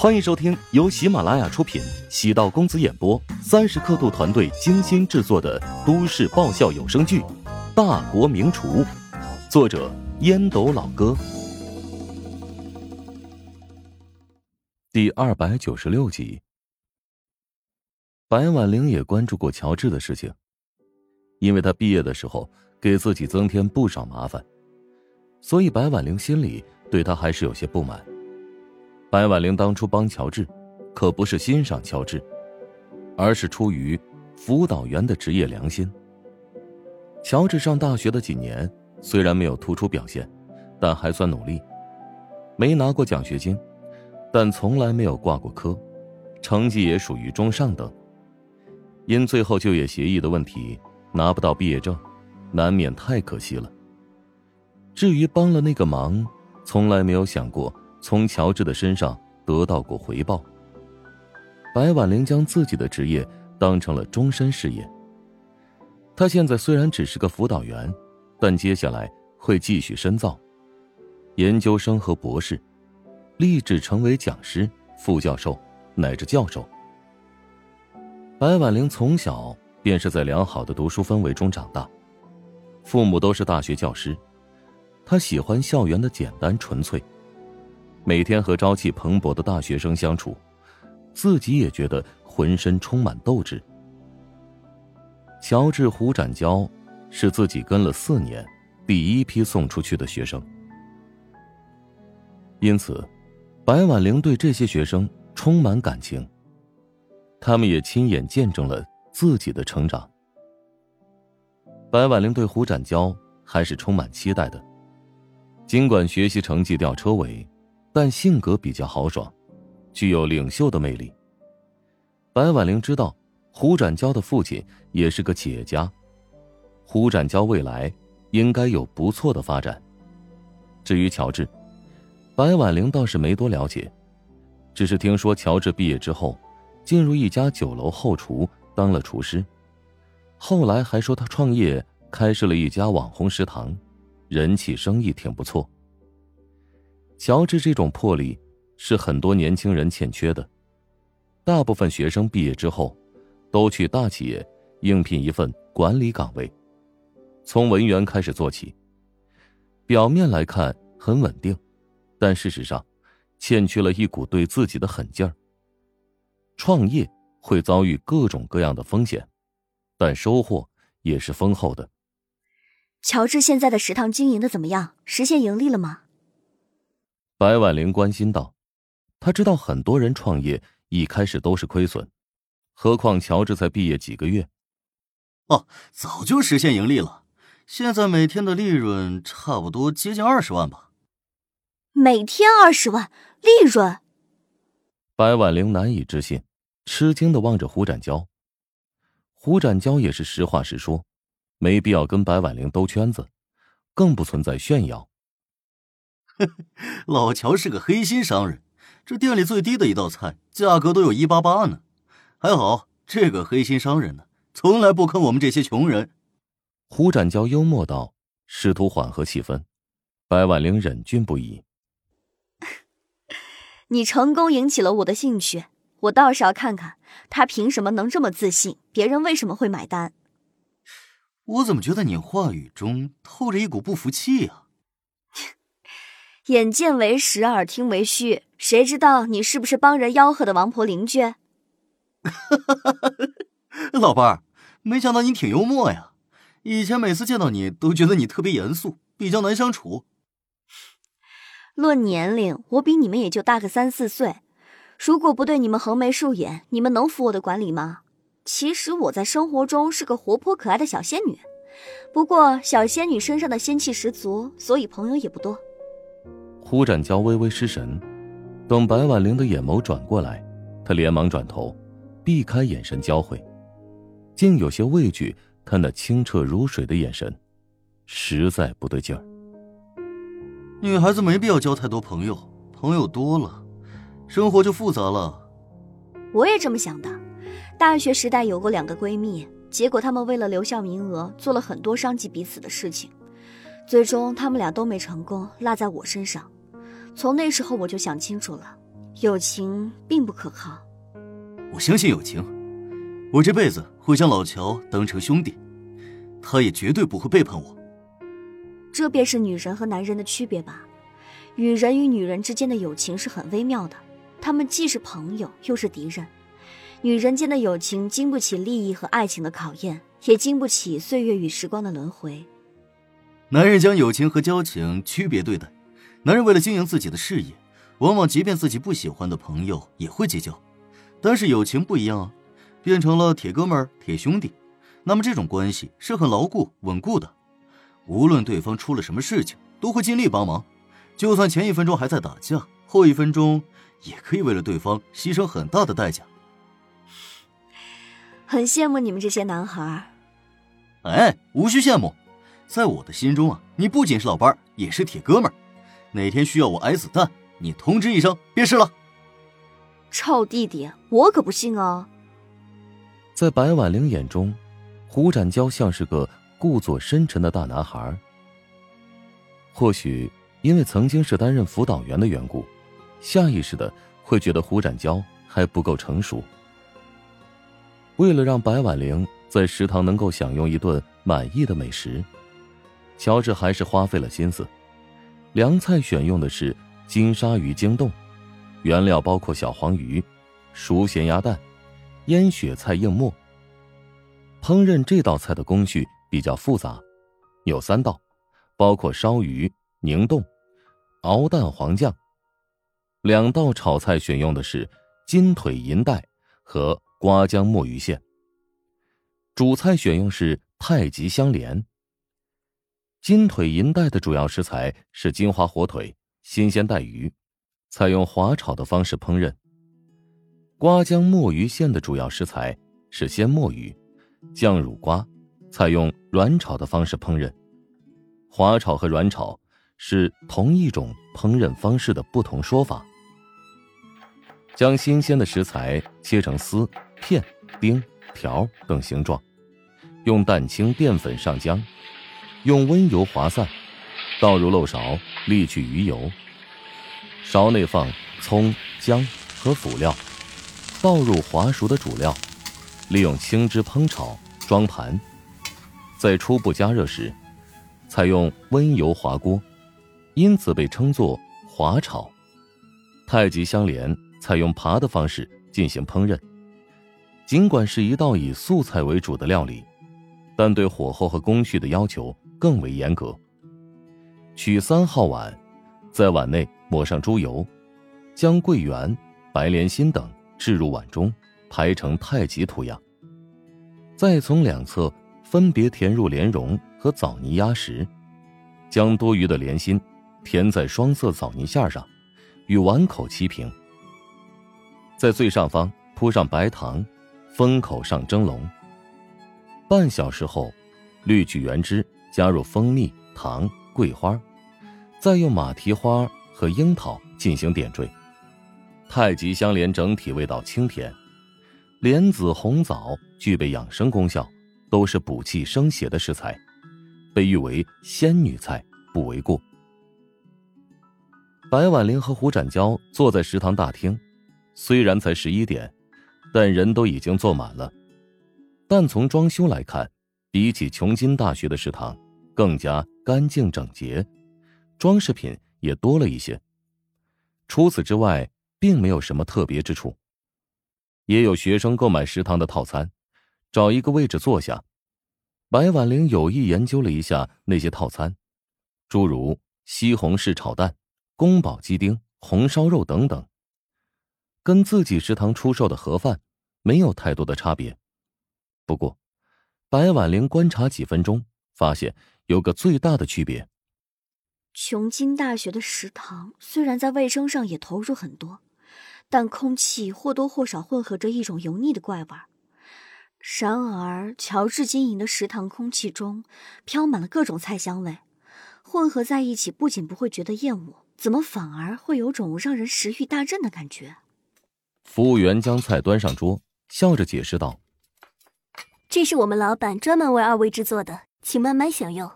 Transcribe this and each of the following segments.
欢迎收听由喜马拉雅出品、喜道公子演播、三十刻度团队精心制作的都市爆笑有声剧《大国名厨》，作者烟斗老哥，第二百九十六集。白婉玲也关注过乔治的事情，因为他毕业的时候给自己增添不少麻烦，所以白婉玲心里对他还是有些不满。白婉玲当初帮乔治，可不是欣赏乔治，而是出于辅导员的职业良心。乔治上大学的几年虽然没有突出表现，但还算努力，没拿过奖学金，但从来没有挂过科，成绩也属于中上等。因最后就业协议的问题拿不到毕业证，难免太可惜了。至于帮了那个忙，从来没有想过。从乔治的身上得到过回报。白婉玲将自己的职业当成了终身事业。她现在虽然只是个辅导员，但接下来会继续深造，研究生和博士，立志成为讲师、副教授乃至教授。白婉玲从小便是在良好的读书氛围中长大，父母都是大学教师，她喜欢校园的简单纯粹。每天和朝气蓬勃的大学生相处，自己也觉得浑身充满斗志。乔治胡展娇是自己跟了四年，第一批送出去的学生，因此，白婉玲对这些学生充满感情。他们也亲眼见证了自己的成长。白婉玲对胡展娇还是充满期待的，尽管学习成绩吊车尾。但性格比较豪爽，具有领袖的魅力。白婉玲知道，胡展娇的父亲也是个企业家，胡展娇未来应该有不错的发展。至于乔治，白婉玲倒是没多了解，只是听说乔治毕业之后，进入一家酒楼后厨当了厨师，后来还说他创业开设了一家网红食堂，人气生意挺不错。乔治这种魄力是很多年轻人欠缺的。大部分学生毕业之后，都去大企业应聘一份管理岗位，从文员开始做起。表面来看很稳定，但事实上，欠缺了一股对自己的狠劲儿。创业会遭遇各种各样的风险，但收获也是丰厚的。乔治现在的食堂经营的怎么样？实现盈利了吗？白婉玲关心道：“他知道很多人创业一开始都是亏损，何况乔治才毕业几个月。哦，早就实现盈利了，现在每天的利润差不多接近二十万吧。每天二十万利润？”白婉玲难以置信，吃惊的望着胡展娇。胡展娇也是实话实说，没必要跟白婉玲兜圈子，更不存在炫耀。老乔是个黑心商人，这店里最低的一道菜价格都有一八八呢。还好这个黑心商人呢，从来不坑我们这些穷人。胡展娇幽默道，试图缓和气氛。白婉玲忍俊不已。你成功引起了我的兴趣，我倒是要看看他凭什么能这么自信，别人为什么会买单。我怎么觉得你话语中透着一股不服气呀？眼见为实，耳听为虚，谁知道你是不是帮人吆喝的王婆邻居？老伴儿，没想到你挺幽默呀！以前每次见到你都觉得你特别严肃，比较难相处。论年龄，我比你们也就大个三四岁。如果不对你们横眉竖眼，你们能服我的管理吗？其实我在生活中是个活泼可爱的小仙女，不过小仙女身上的仙气十足，所以朋友也不多。胡展娇微微失神，等白婉玲的眼眸转过来，她连忙转头，避开眼神交汇，竟有些畏惧他那清澈如水的眼神，实在不对劲儿。女孩子没必要交太多朋友，朋友多了，生活就复杂了。我也这么想的，大学时代有过两个闺蜜，结果她们为了留校名额，做了很多伤及彼此的事情，最终她们俩都没成功，落在我身上。从那时候我就想清楚了，友情并不可靠。我相信友情，我这辈子会将老乔当成兄弟，他也绝对不会背叛我。这便是女人和男人的区别吧。女人与女人之间的友情是很微妙的，她们既是朋友，又是敌人。女人间的友情经不起利益和爱情的考验，也经不起岁月与时光的轮回。男人将友情和交情区别对待，男人为了经营自己的事业，往往即便自己不喜欢的朋友也会结交。但是友情不一样啊，变成了铁哥们儿、铁兄弟，那么这种关系是很牢固、稳固的。无论对方出了什么事情，都会尽力帮忙。就算前一分钟还在打架，后一分钟也可以为了对方牺牲很大的代价。很羡慕你们这些男孩。哎，无需羡慕，在我的心中啊，你不仅是老班，也是铁哥们儿。哪天需要我挨子弹，你通知一声便是了。臭弟弟，我可不信哦。在白婉玲眼中，胡展娇像是个故作深沉的大男孩。或许因为曾经是担任辅导员的缘故，下意识的会觉得胡展娇还不够成熟。为了让白婉玲在食堂能够享用一顿满意的美食，乔治还是花费了心思。凉菜选用的是金鲨鱼精冻。原料包括小黄鱼、熟咸鸭蛋、腌雪菜硬末。烹饪这道菜的工序比较复杂，有三道，包括烧鱼、凝冻、熬蛋黄酱。两道炒菜选用的是金腿银带和瓜浆墨鱼馅。主菜选用是太极香莲。金腿银带的主要食材是金华火腿、新鲜带鱼。采用滑炒的方式烹饪。瓜浆墨鱼馅的主要食材是鲜墨鱼、酱乳瓜，采用软炒的方式烹饪。滑炒和软炒是同一种烹饪方式的不同说法。将新鲜的食材切成丝、片、丁、条等形状，用蛋清淀粉上浆，用温油滑散，倒入漏勺沥去鱼油。勺内放葱、姜和辅料，倒入滑熟的主料，利用青汁烹炒，装盘。在初步加热时，采用温油滑锅，因此被称作滑炒。太极相连采用爬的方式进行烹饪。尽管是一道以素菜为主的料理，但对火候和工序的要求更为严格。取三号碗，在碗内。抹上猪油，将桂圆、白莲心等置入碗中，排成太极图样。再从两侧分别填入莲蓉和枣泥压实，将多余的莲心填在双色枣泥馅上，与碗口齐平。在最上方铺上白糖，封口上蒸笼。半小时后，滤去原汁，加入蜂蜜、糖、桂花，再用马蹄花。和樱桃进行点缀，太极香莲整体味道清甜，莲子、红枣具备养生功效，都是补气生血的食材，被誉为仙女菜不为过。白婉玲和胡展娇坐在食堂大厅，虽然才十一点，但人都已经坐满了。但从装修来看，比起琼金大学的食堂，更加干净整洁，装饰品。也多了一些。除此之外，并没有什么特别之处。也有学生购买食堂的套餐，找一个位置坐下。白婉玲有意研究了一下那些套餐，诸如西红柿炒蛋、宫保鸡丁、红烧肉等等，跟自己食堂出售的盒饭没有太多的差别。不过，白婉玲观察几分钟，发现有个最大的区别。琼金大学的食堂虽然在卫生上也投入很多，但空气或多或少混合着一种油腻的怪味儿。然而，乔治经营的食堂空气中飘满了各种菜香味，混合在一起，不仅不会觉得厌恶，怎么反而会有种让人食欲大振的感觉？服务员将菜端上桌，笑着解释道：“这是我们老板专门为二位制作的，请慢慢享用。”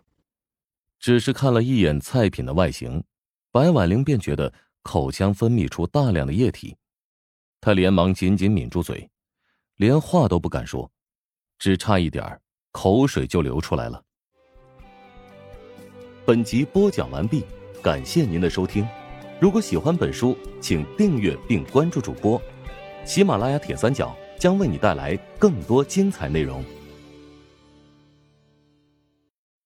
只是看了一眼菜品的外形，白婉玲便觉得口腔分泌出大量的液体，她连忙紧紧抿住嘴，连话都不敢说，只差一点口水就流出来了。本集播讲完毕，感谢您的收听。如果喜欢本书，请订阅并关注主播。喜马拉雅铁三角将为你带来更多精彩内容。